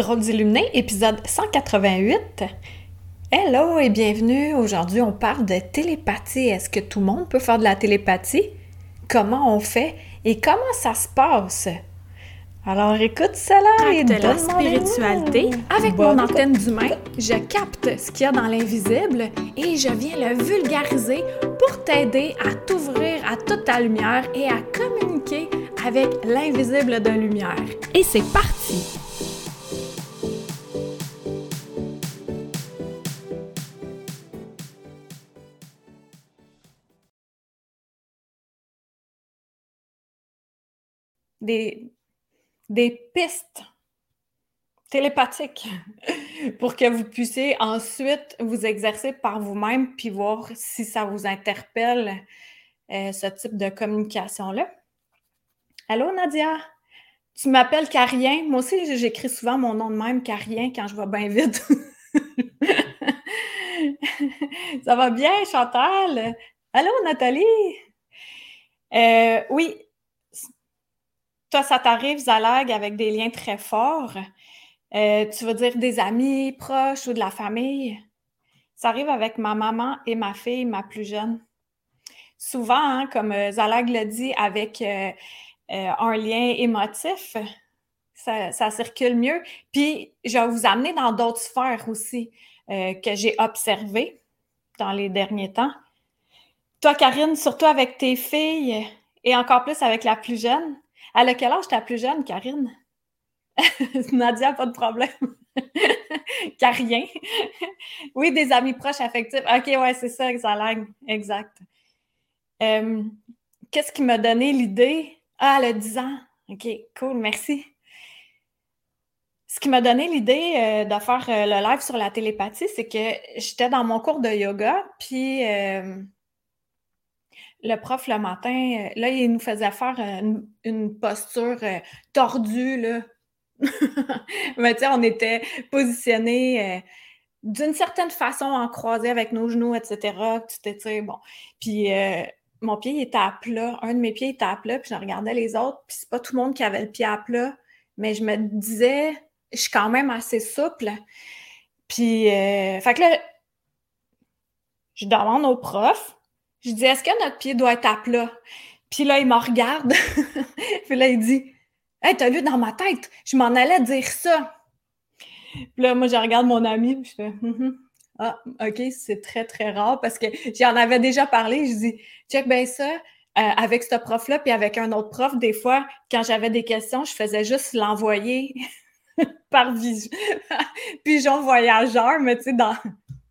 Drôles illuminés, épisode 188. Hello et bienvenue. Aujourd'hui, on parle de télépathie. Est-ce que tout le monde peut faire de la télépathie? Comment on fait? Et comment ça se passe? Alors écoute cela et de la spiritualité. Avec mon antenne d'humain, je capte ce qu'il y a dans l'invisible et je viens le vulgariser pour t'aider à t'ouvrir à toute ta lumière et à communiquer avec l'invisible de lumière. Et c'est parti! Des, des pistes télépathiques pour que vous puissiez ensuite vous exercer par vous-même puis voir si ça vous interpelle euh, ce type de communication-là. Allô, Nadia? Tu m'appelles Carien. Moi aussi, j'écris souvent mon nom de même, Carien, quand je vais bien vite. ça va bien, Chantal? Allô, Nathalie? Euh, oui, toi, ça t'arrive, Zalag, avec des liens très forts? Euh, tu veux dire des amis proches ou de la famille? Ça arrive avec ma maman et ma fille, ma plus jeune. Souvent, hein, comme euh, Zalag l'a dit, avec euh, un lien émotif, ça, ça, circule mieux. Puis, je vais vous amener dans d'autres sphères aussi que j'ai observées dans les derniers temps. Toi, Karine, surtout avec tes filles et encore plus avec la plus jeune, à quel âge ta plus jeune, Karine? Nadia, pas de problème. Carien. oui, des amis proches affectifs. OK, ouais, c'est ça, Xalag. Exact. Euh, qu'est-ce qui m'a donné l'idée? Ah, a 10 ans. OK, cool, merci. Ce qui m'a donné l'idée euh, de faire euh, le live sur la télépathie, c'est que j'étais dans mon cours de yoga, puis le prof le matin, euh, là, il nous faisait faire une, posture euh, tordue, là. Mais tu on était positionnés euh, d'une certaine façon en croisé avec nos genoux, etc. Tu bon. Puis mon pied était à plat, un de mes pieds était à plat, puis je regardais les autres, puis c'est pas tout le monde qui avait le pied à plat, mais je me disais, je suis quand même assez souple. Puis, fait que là, je demande au prof, je dis, est-ce que notre pied doit être à plat? Puis là, il me regarde. puis là, il dit, Hey, t'as vu dans ma tête, je m'en allais dire ça. Puis là, moi, je regarde mon ami, puis je fais, mm-hmm. ah, OK, c'est très, très rare parce que j'en avais déjà parlé. Je dis, check bien ça. Euh, avec ce prof-là, puis avec un autre prof, des fois, quand j'avais des questions, je faisais juste l'envoyer par pigeon voyageur, mais tu sais, dans,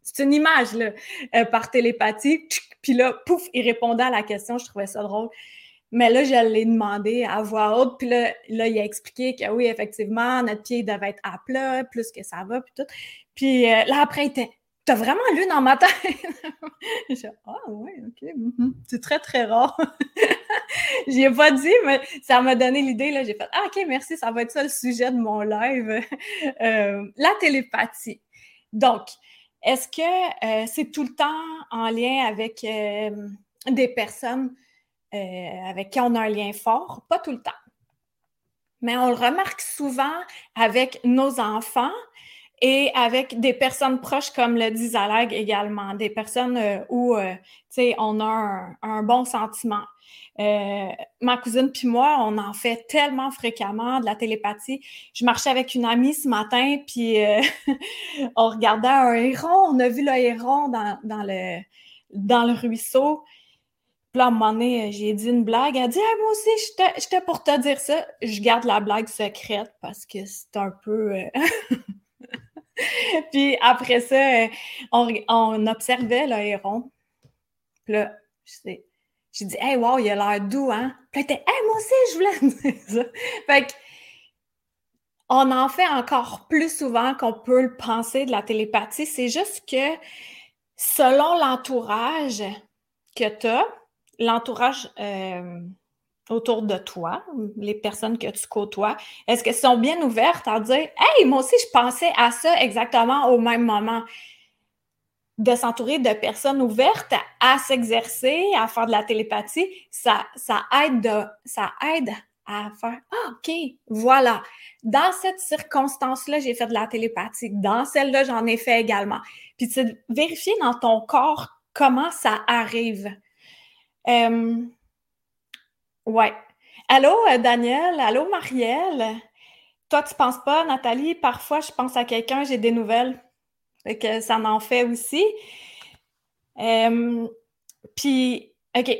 c'est une image, là, euh, par télépathie. Puis là, pouf, il répondait à la question. Je trouvais ça drôle. Mais là, je l'ai demandé à voix haute. Puis là, là, il a expliqué que oui, effectivement, notre pied devait être à plat, plus que ça va, puis tout. Puis euh, là, après, il était T'as vraiment lu dans ma tête? J'ai Ah, ouais, OK. Mm-hmm. C'est très, très rare. J'y ai pas dit, mais ça m'a donné l'idée. J'ai fait Ah, OK, merci, ça va être ça le sujet de mon live. Euh, la télépathie. Donc, est-ce que euh, c'est tout le temps en lien avec euh, des personnes euh, avec qui on a un lien fort? Pas tout le temps. Mais on le remarque souvent avec nos enfants et avec des personnes proches comme le dit Zalag également, des personnes où, tu sais, on a un bon sentiment. Euh, ma cousine puis moi, on en fait tellement fréquemment de la télépathie. Je marchais avec une amie ce matin, puis euh, on regardait un héron. On a vu le héron dans, le, dans le ruisseau. Puis à un moment donné, j'ai dit une blague. Elle a dit Moi aussi, j'étais pour te dire ça. Je garde la blague secrète parce que c'est un peu. Euh, puis après ça, on, on observait le héron. Puis là, j'ai dit, hey, wow, il a l'air doux, hein? Puis était, hey, moi aussi, je voulais dire ça. Fait que, on en fait encore plus souvent qu'on peut le penser de la télépathie. C'est juste que selon l'entourage que tu as, l'entourage euh, autour de toi, les personnes que tu côtoies, est-ce qu'elles sont bien ouvertes à dire Hey, moi aussi, je pensais à ça exactement au même moment? de s'entourer de personnes ouvertes à s'exercer, à faire de la télépathie, ça, ça, aide ça aide à faire ah, OK, voilà. Dans cette circonstance-là, j'ai fait de la télépathie. Dans celle-là, j'en ai fait également. Puis c'est vérifier dans ton corps comment ça arrive. Euh, ouais. Allô, euh, Daniel? Allô, Marielle? Toi, tu penses pas, Nathalie? Parfois, je pense à quelqu'un, j'ai des nouvelles. Que ça m'en fait aussi. Puis, OK.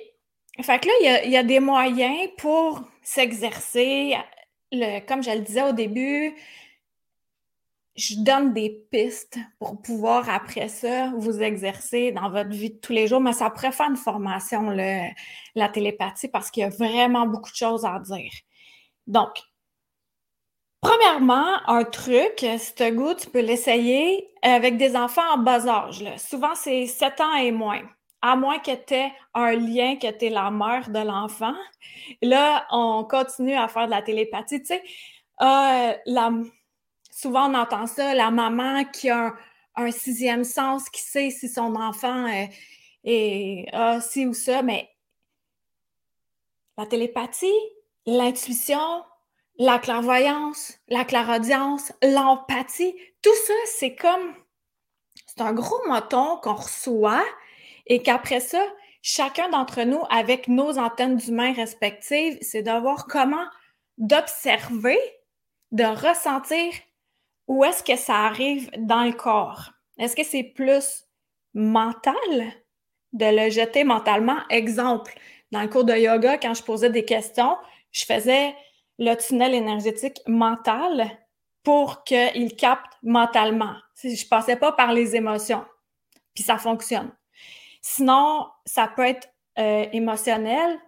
Fait que là, il y a, des moyens pour s'exercer. comme je le disais au début, je donne des pistes pour pouvoir, après ça, vous exercer dans votre vie de tous les jours. Mais ça pourrait faire une formation, la télépathie, parce qu'il y a vraiment beaucoup de choses à dire. Donc, Premièrement, un truc, si tu goût, tu peux l'essayer avec des enfants en bas âge. Souvent, c'est 7 ans et moins. À moins que tu aies un lien, que tu es la mère de l'enfant. Là, on continue à faire de la télépathie. Tu sais, euh, souvent on entend ça, la maman qui a un, sixième sens, qui sait si son enfant est, est a ci ou ça, mais la télépathie, l'intuition, la clairvoyance, la clairaudience, l'empathie, tout ça, c'est comme, c'est un gros moton qu'on reçoit et qu'après ça, chacun d'entre nous, avec nos antennes d'humains respectives, c'est de voir comment d'observer, de ressentir où est-ce que ça arrive dans le corps? Est-ce que c'est plus mental de le jeter mentalement? Exemple, dans le cours de yoga, quand je posais des questions, je faisais le tunnel énergétique mental pour qu'il capte mentalement. Je ne passais pas par les émotions. Puis ça fonctionne. Sinon, ça peut être euh, émotionnel,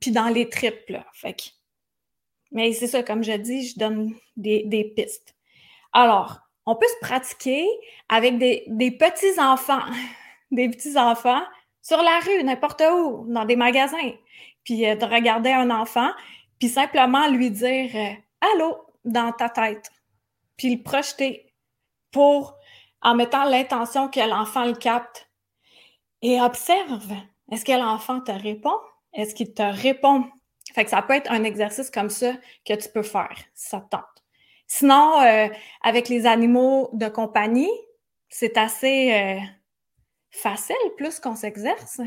puis dans les triples. Fait Mais c'est ça, comme je dis, je donne des, pistes. Alors, on peut se pratiquer avec des, petits-enfants, des petits-enfants sur la rue, n'importe où, dans des magasins. Puis euh, de regarder un enfant, puis simplement lui dire euh, Allô dans ta tête, puis le projeter pour, en mettant l'intention que l'enfant le capte. Et observe, est-ce que l'enfant te répond? Est-ce qu'il te répond? Fait ça peut être un exercice comme ça que tu peux faire, si ça te tente. Sinon, euh, avec les animaux de compagnie, c'est assez euh, facile plus qu'on s'exerce.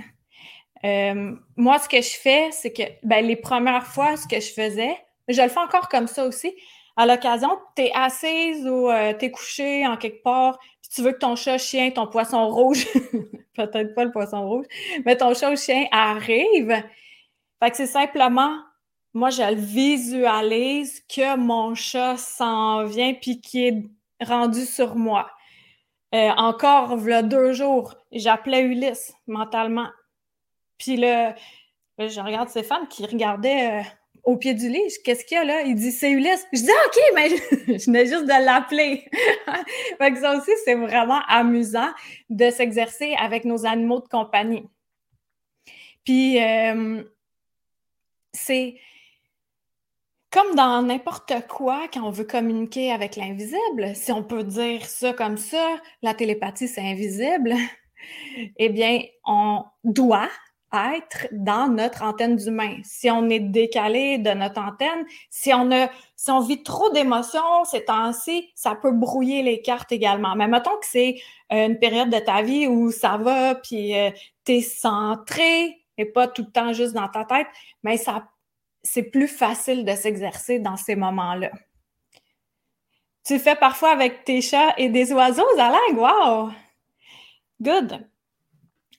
Euh, moi, ce que je fais, c'est que ben, les premières fois, ce que je faisais, je le fais encore comme ça aussi. À l'occasion, tu es assise ou euh, tu es couché en quelque part, puis tu veux que ton chat, chien, ton poisson rouge, peut-être pas le poisson rouge, mais ton chat ou chien arrive. Fait que c'est simplement, moi, je visualise que mon chat s'en vient puis qui est rendu sur moi. Euh, encore, deux jours, j'appelais Ulysse mentalement. Puis là, je regarde Stéphane qui regardait euh, au pied du lit. Qu'est-ce qu'il y a là? Il dit c'est Ulysse. Je dis OK, mais je, venais juste de l'appeler. fait que ça aussi, c'est vraiment amusant de s'exercer avec nos animaux de compagnie. Puis euh, c'est comme dans n'importe quoi, quand on veut communiquer avec l'invisible, si on peut dire ça comme ça, la télépathie, c'est invisible, eh bien, on doit être dans notre antenne d'humain. Si on est décalé de notre antenne, si on a, si on vit trop d'émotions ces temps-ci, ça peut brouiller les cartes également. Mais mettons que c'est euh, une période de ta vie où ça va, puis euh, tu es centré et pas tout le temps juste dans ta tête, mais ça, c'est plus facile de s'exercer dans ces moments-là. Tu fais parfois avec tes chats et des oiseaux, Zalag, wow! Good!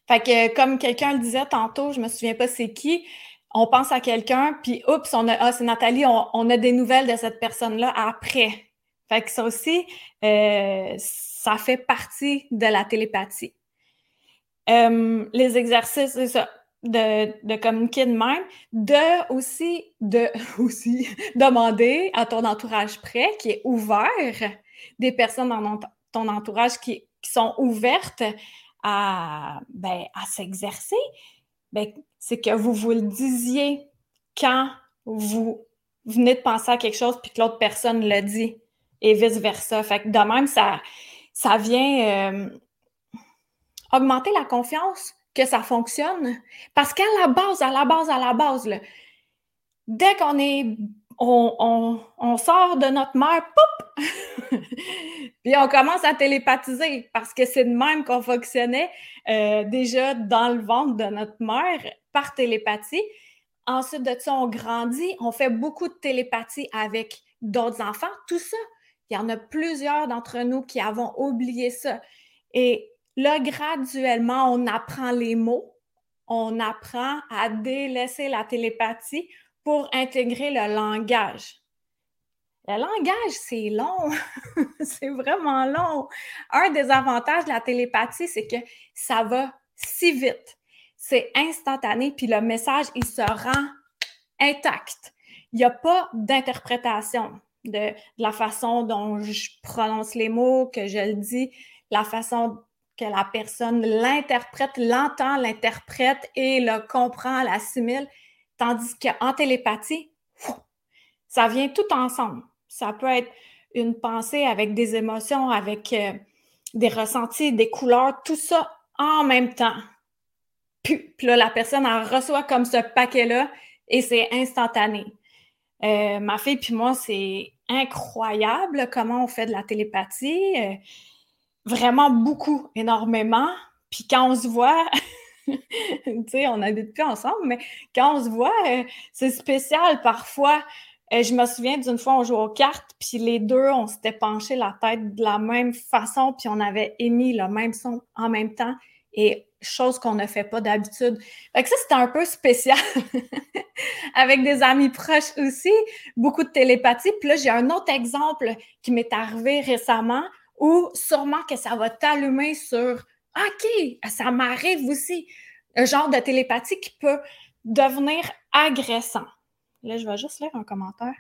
Fait que comme quelqu'un le disait tantôt, je me souviens pas c'est qui, on pense à quelqu'un, puis oups, on a, ah, c'est Nathalie, on, a des nouvelles de cette personne-là après. Fait que ça aussi, euh, ça fait partie de la télépathie. Euh, les exercices, c'est ça, de, communiquer de même, de aussi, de aussi demander à ton entourage près, qui est ouvert, des personnes dans ton entourage qui, qui sont ouvertes à, ben, à s'exercer, ben, c'est que vous vous le disiez quand vous venez de penser à quelque chose puis que l'autre personne le dit et vice-versa. Fait que de même, ça, ça vient euh, augmenter la confiance que ça fonctionne. Parce qu'à la base, à la base, à la base, dès qu'on est on, sort de notre mère, pop! puis on commence à télépathiser parce que c'est de même qu'on fonctionnait euh, déjà dans le ventre de notre mère par télépathie. Ensuite de ça, on grandit, on fait beaucoup de télépathie avec d'autres enfants. Tout ça, il y en a plusieurs d'entre nous qui avons oublié ça. Et là, graduellement, on apprend les mots, on apprend à délaisser la télépathie pour intégrer le langage. Le langage, c'est long. c'est vraiment long. Un des avantages de la télépathie, c'est que ça va si vite. C'est instantané, puis le message, il se rend intact. Il n'y a pas d'interprétation de, la façon dont je prononce les mots, que je le dis, la façon que la personne l'interprète, l'entend, l'interprète et le comprend, l'assimile. Tandis qu'en télépathie, ça vient tout ensemble. Ça peut être une pensée avec des émotions, avec euh, des ressentis, des couleurs, tout ça en même temps. Puis, là, la personne, elle reçoit comme ce paquet-là et c'est instantané. Euh, ma fille puis moi, c'est incroyable comment on fait de la télépathie. Euh, vraiment beaucoup, énormément. Puis quand on se voit, tu sais, on n'habite plus ensemble, mais quand on se voit, euh, c'est spécial parfois. Euh, je me souviens d'une fois, on jouait aux cartes, puis les deux, on s'était penché la tête de la même façon, puis on avait émis le même son en même temps, et chose qu'on ne fait pas d'habitude. Fait que ça, c'était un peu spécial. Avec des amis proches aussi, beaucoup de télépathie. Puis là, j'ai un autre exemple qui m'est arrivé récemment où sûrement que ça va t'allumer sur OK, ça m'arrive aussi. Un genre de télépathie qui peut devenir agressant. Là, je vais juste lire un commentaire.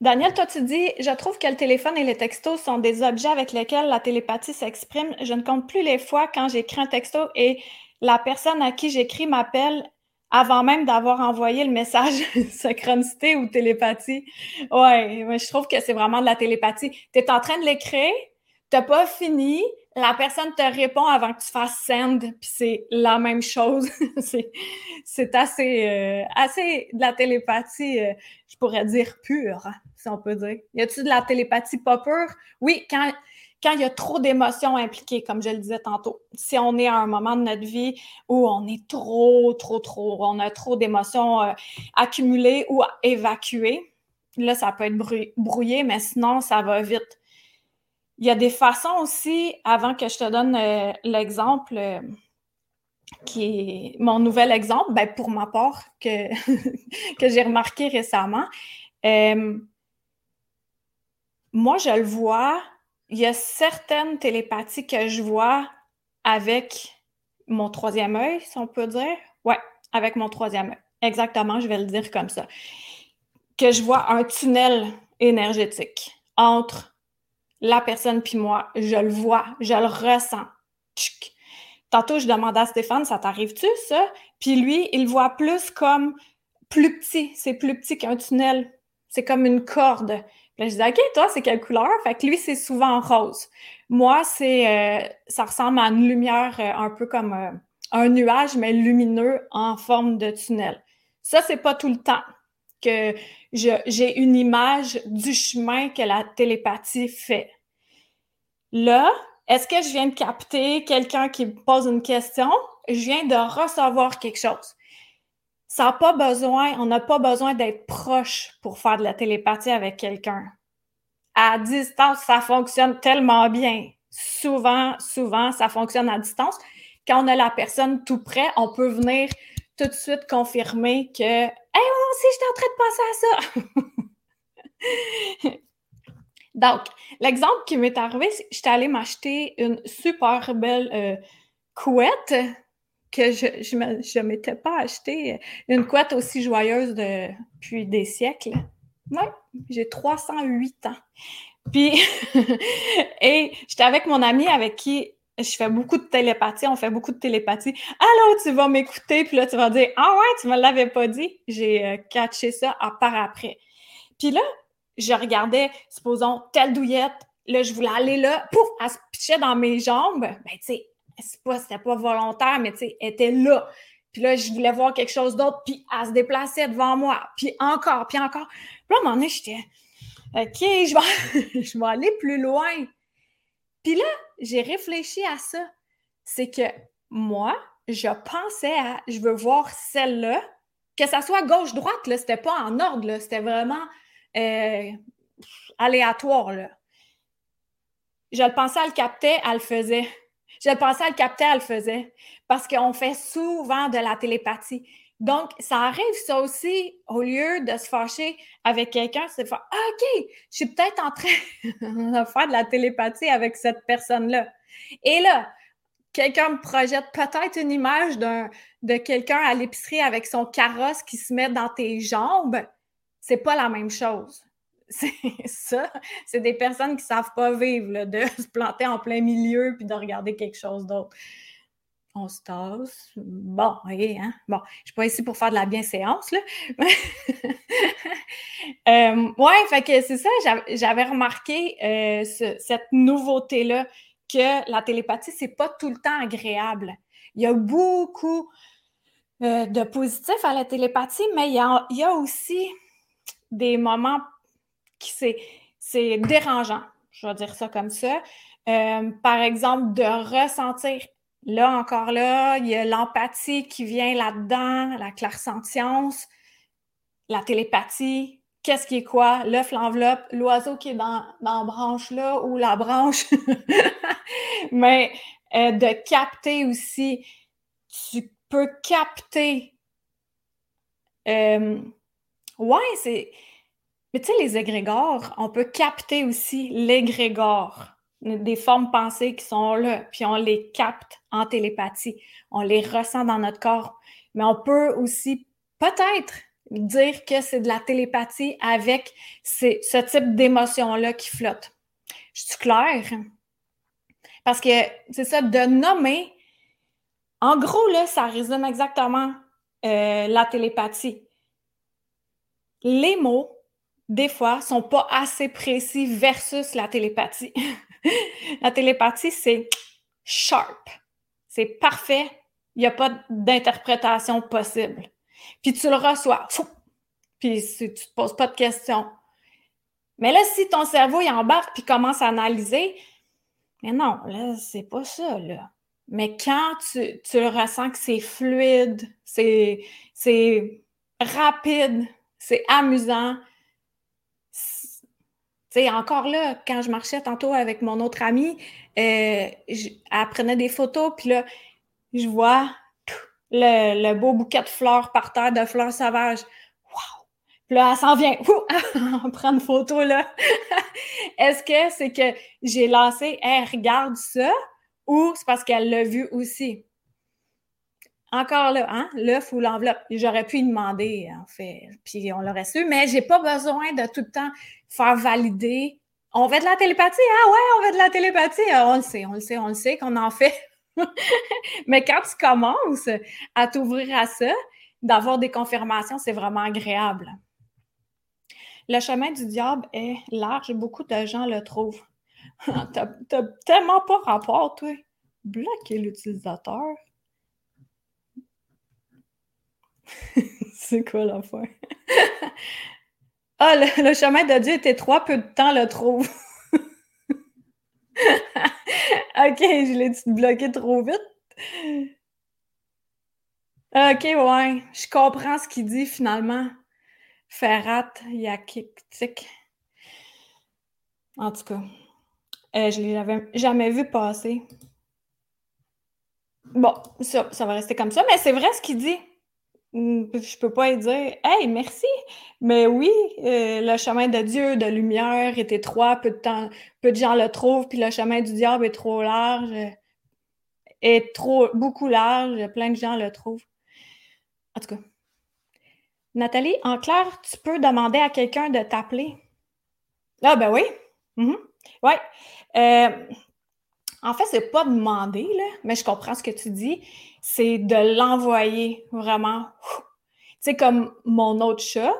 Daniel, toi, tu dis Je trouve que le téléphone et les textos sont des objets avec lesquels la télépathie s'exprime. Je ne compte plus les fois quand j'écris un texto et la personne à qui j'écris m'appelle avant même d'avoir envoyé le message synchronicité ou télépathie. Ouais, je trouve que c'est vraiment de la télépathie. Tu es en train de l'écrire, tu pas fini, la personne te répond avant que tu fasses send, puis c'est la même chose. c'est assez, euh, assez de la télépathie, euh, je pourrais dire pure, si on peut dire. Y a-t-il de la télépathie pas pure? Oui, quand quand il y a trop d'émotions impliquées, comme je le disais tantôt. Si on est à un moment de notre vie où on est trop, trop, trop, on a trop d'émotions euh, accumulées ou évacuées, là, ça peut être brouillé, mais sinon, ça va vite. Il y a des façons aussi, avant que je te donne euh, l'exemple, euh, qui est mon nouvel exemple, ben, pour ma part, que, que j'ai remarqué récemment. moi, je le vois il y a certaines télépathies que je vois avec mon troisième œil, si on peut dire. Ouais, avec mon troisième œil. Exactement, je vais le dire comme ça. Que je vois un tunnel énergétique entre la personne puis moi. Je le vois, je le ressens. Tantôt, je demandais à Stéphane, ça t'arrive-tu, ça? Puis lui, il voit plus comme plus petit. C'est plus petit qu'un tunnel. C'est comme une corde. Là, je dis, OK, toi, c'est quelle couleur? Fait que lui, c'est souvent rose. Moi, c'est, euh, ça ressemble à une lumière euh, un peu comme euh, un nuage, mais lumineux en forme de tunnel. Ça, c'est pas tout le temps que j'ai une image du chemin que la télépathie fait. Là, est-ce que je viens de capter quelqu'un qui me pose une question? Je viens de recevoir quelque chose on n'a pas besoin d'être proche pour faire de la télépathie avec quelqu'un. À distance, ça fonctionne tellement bien. Souvent, souvent, ça fonctionne à distance. Quand on a la personne tout près, on peut venir tout de suite confirmer que Hey, moi aussi, j'étais en train de penser à ça. Donc, l'exemple qui m'est arrivé, c'est que j'étais allée m'acheter une super belle euh, couette que je ne m'étais pas acheté une couette aussi joyeuse depuis des siècles. Oui, j'ai 308 ans. Puis, et j'étais avec mon ami avec qui je fais beaucoup de télépathie, on fait beaucoup de télépathie. Allô, tu vas m'écouter, puis là, tu vas dire Ah ouais, tu me l'avais pas dit. J'ai euh, catché ça à part après. Puis là, je regardais, supposons, telle douillette, là, je voulais aller là, pouf, elle se pitchait dans mes jambes. Ben, tu sais, pas, c'était pas volontaire, mais tu sais, elle était là. Puis là, je voulais voir quelque chose d'autre, puis elle se déplaçait devant moi, puis encore, puis encore. Puis là, à un moment donné, j'étais, OK, je vais, je vais aller plus loin. Puis là, j'ai réfléchi à ça. C'est que moi, je pensais à, je veux voir celle-là, que ça soit gauche-droite, là, c'était pas en ordre, là, c'était vraiment euh, aléatoire, là. Je le pensais, elle le captait, elle le faisait. Je pensais, elle le captait, elle le faisait. Parce qu'on fait souvent de la télépathie. Donc, ça arrive ça aussi, au lieu de se fâcher avec quelqu'un, c'est de faire ah, OK, je suis peut-être en train de faire de la télépathie avec cette personne-là. Et là, quelqu'un me projette peut-être une image de quelqu'un à l'épicerie avec son carrosse qui se met dans tes jambes. C'est pas la même chose. C'est ça. C'est des personnes qui savent pas vivre, de se planter en plein milieu puis de regarder quelque chose d'autre on se tasse. Bon, voyez, hein? Bon, je ne suis pas ici pour faire de la bienséance, là. euh, ouais, fait que c'est ça, j'avais remarqué euh, cette nouveauté-là, que la télépathie, c'est pas tout le temps agréable. Il y a beaucoup euh, de positifs à la télépathie, mais il y a, il y a aussi des moments c'est dérangeant, je vais dire ça comme ça. Euh, par exemple, de ressentir Là, encore là, il y a l'empathie qui vient là-dedans, la clairsentience, la télépathie. Qu'est-ce qui est quoi? L'œuf, l'enveloppe, l'oiseau qui est dans, dans la branche là ou la branche. Mais euh, de capter aussi, tu peux capter. Euh, ouais, c'est. Mais tu sais, les égrégores, on peut capter aussi l'égrégore des formes pensées qui sont là, puis on les capte en télépathie, on les ressent dans notre corps. Mais on peut aussi peut-être dire que c'est de la télépathie avec ce type d'émotion-là qui flotte. Je suis claire? Parce que c'est ça, de nommer, en gros, là, ça résume exactement euh, la télépathie. Les mots, des fois, sont pas assez précis versus la télépathie. la télépathie, c'est sharp. C'est parfait. Il n'y a pas d'interprétation possible. Puis tu le reçois. Puis tu ne te poses pas de questions. Mais là, si ton cerveau il embarque puis commence à analyser, mais non, là, c'est pas ça. Mais quand tu, tu ressens que c'est fluide, c'est rapide, c'est amusant, sais, encore là, quand je marchais tantôt avec mon autre amie, euh, elle prenait des photos, puis là, je vois le, beau bouquet de fleurs par terre, de fleurs sauvages. Wow! Puis là, elle s'en vient. on prend une photo, là. Est-ce que c'est que j'ai lancé, hey, regarde ça, ou c'est parce qu'elle l'a vu aussi? encore là, hein, l'œuf ou l'enveloppe. J'aurais pu y demander, en fait, puis on l'aurait su, mais j'ai pas besoin de tout le temps faire valider. On fait de la télépathie? Ah ouais, on fait de la télépathie. Ah, on le sait, on le sait, on le sait qu'on en fait. mais quand tu commences à t'ouvrir à ça, d'avoir des confirmations, c'est vraiment agréable. Le chemin du diable est large, beaucoup de gens le trouvent. T'as tellement pas rapport, toi. Bloquer l'utilisateur. c'est quoi l'affaire? Ah, le, chemin de Dieu est étroit, peu de temps le trouve. ok, je l'ai bloqué trop vite. Ok, ouais, je comprends ce qu'il dit finalement. Ferrat Yakiktik. En tout cas, euh, je ne l'avais jamais vu passer. Bon, ça va rester comme ça, mais c'est vrai ce qu'il dit. Mmh, je peux pas dire Hey, merci, mais oui, euh, le chemin de Dieu, de lumière est étroit, peu de gens le trouvent, puis le chemin du diable est trop large, est trop beaucoup large, plein de gens le trouvent. En tout cas. Nathalie, en clair, tu peux demander à quelqu'un de t'appeler. Ah ben oui. Mmh oui. Euh, en fait, c'est pas demander, mais je comprends ce que tu dis c'est de l'envoyer vraiment. Tu sais, comme mon autre chat,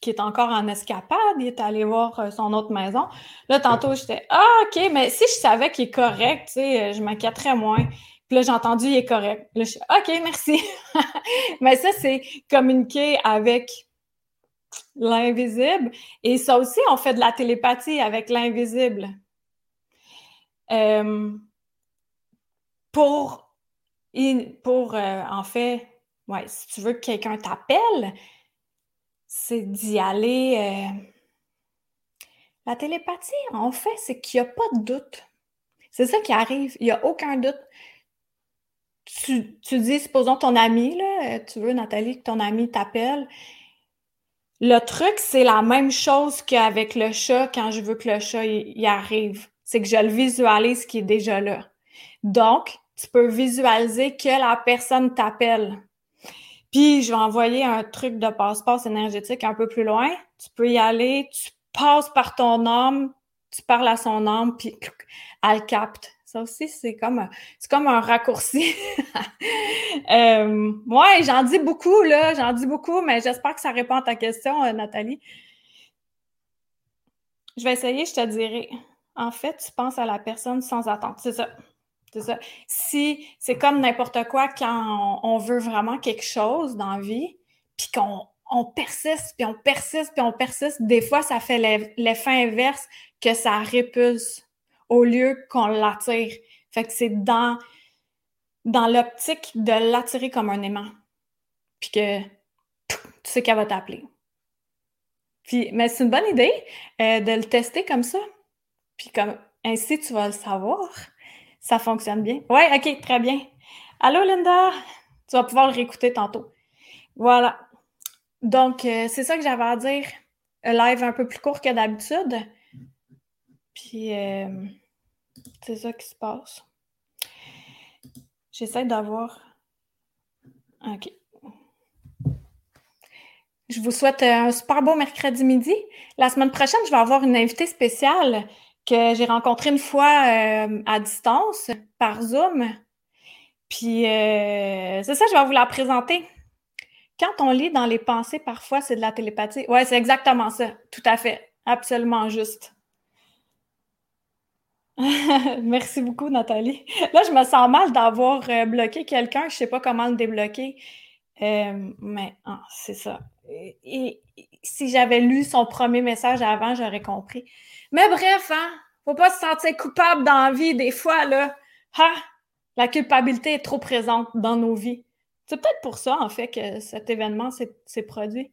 qui est encore en escapade, il est allé voir euh, son autre maison. Là, tantôt, j'étais Ah, OK, mais si je savais qu'il est correct, tu sais, je m'inquiéterais moins. Puis là, j'ai entendu, il est correct. Là, je suis OK, merci. mais ça, c'est communiquer avec l'invisible. Et ça aussi, on fait de la télépathie avec l'invisible. Euh, pour, pour euh, en fait, ouais, si tu veux que quelqu'un t'appelle, c'est d'y aller. Euh, la télépathie, en fait, c'est qu'il n'y a pas de doute. C'est ça qui arrive. Il n'y a aucun doute. Tu, tu, dis, supposons ton ami, là, tu veux, Nathalie, que ton ami t'appelle. Le truc, c'est la même chose qu'avec le chat quand je veux que le chat y arrive. C'est que je le visualise qui est déjà là. Donc, tu peux visualiser que la personne t'appelle. Puis, je vais envoyer un truc de passe-passe énergétique un peu plus loin. Tu peux y aller, tu passes par ton âme, tu parles à son âme, puis elle capte. Ça aussi, c'est comme, c'est comme un raccourci. euh, j'en dis beaucoup, là, j'en dis beaucoup, mais j'espère que ça répond à ta question, euh, Nathalie. Je vais essayer, je te dirai. En fait, tu penses à la personne sans attendre. C'est ça. Si c'est comme n'importe quoi quand on, veut vraiment quelque chose dans la vie, puis qu'on persiste, puis on persiste, puis on persiste, des fois, ça fait l'effet inverse que ça répulse au lieu qu'on l'attire. Fait que c'est dans, dans l'optique de l'attirer comme un aimant. Puis que tu sais qu'elle va t'appeler. Puis, mais c'est une bonne idée euh, de le tester comme ça. Puis comme ainsi, tu vas le savoir. Ça fonctionne bien. Oui, OK, très bien. Allô, Linda? Tu vas pouvoir le réécouter tantôt. Voilà. Donc, euh, c'est ça que j'avais à dire. Un live un peu plus court que d'habitude. Puis, euh, c'est ça qui se passe. J'essaie d'avoir. OK. Je vous souhaite un super beau mercredi midi. La semaine prochaine, je vais avoir une invitée spéciale que j'ai rencontré une fois euh, à distance par Zoom. Puis euh, c'est ça, je vais vous la présenter. Quand on lit dans les pensées, parfois, c'est de la télépathie. Oui, c'est exactement ça. Tout à fait. Absolument juste. Merci beaucoup, Nathalie. Là, je me sens mal d'avoir euh, bloqué quelqu'un. Je ne sais pas comment le débloquer. mais ah, c'est ça. et, si j'avais lu son premier message avant, j'aurais compris. Mais bref, hein, faut pas se sentir coupable dans la vie des fois, là. Ha! La culpabilité est trop présente dans nos vies. C'est peut-être pour ça, en fait, que cet événement s'est produit.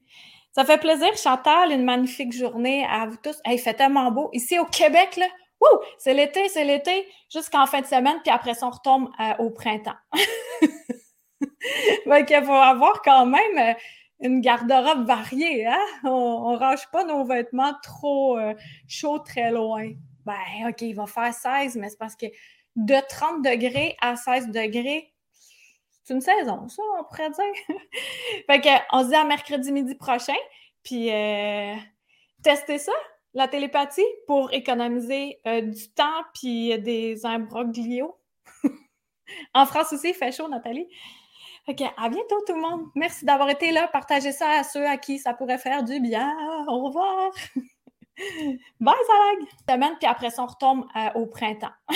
Ça fait plaisir, Chantal. Une magnifique journée à vous tous. il fait tellement beau. Ici au Québec, là, Wouh! C'est l'été, c'est l'été, jusqu'en fin de semaine, puis après ça, on retombe euh, au printemps. Donc, il faut avoir quand même euh, une garde-robe variée, hein? On, ne range pas nos vêtements trop euh, chauds très loin. Ben, OK, il va faire 16, mais c'est parce que de 30 degrés à 16 degrés, c'est une saison, ça, on pourrait dire. fait que, on se dit à mercredi midi prochain, puis euh, tester ça, la télépathie, pour économiser euh, du temps puis des imbroglios. en France aussi, il fait chaud, Nathalie. OK, à bientôt tout le monde. Merci d'avoir été là. Partagez ça à ceux à qui ça pourrait faire du bien. Au revoir. Bye, Salag! Semaine, puis après ça, on retombe euh, au printemps.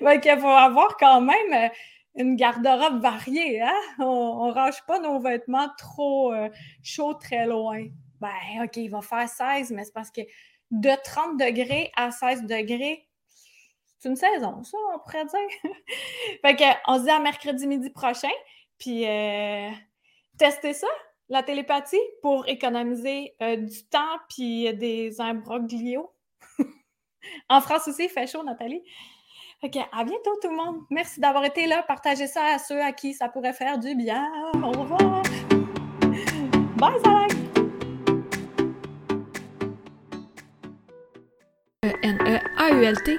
Donc, il faut avoir quand même euh, une garde-robe variée. Hein? On ne range pas nos vêtements trop euh, chauds très loin. Ben, OK, il va faire 16, mais c'est parce que de 30 degrés à 16 degrés, c'est une saison, ça, on pourrait dire. fait que, on se dit à mercredi midi prochain, puis euh, tester ça, la télépathie, pour économiser euh, du temps puis des imbroglios. en France aussi, il fait chaud, Nathalie. Que, à bientôt tout le monde. Merci d'avoir été là. Partagez ça à ceux à qui ça pourrait faire du bien. Au revoir. Bye, Zalag! N A U L T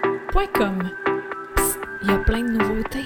il y a plein de nouveautés.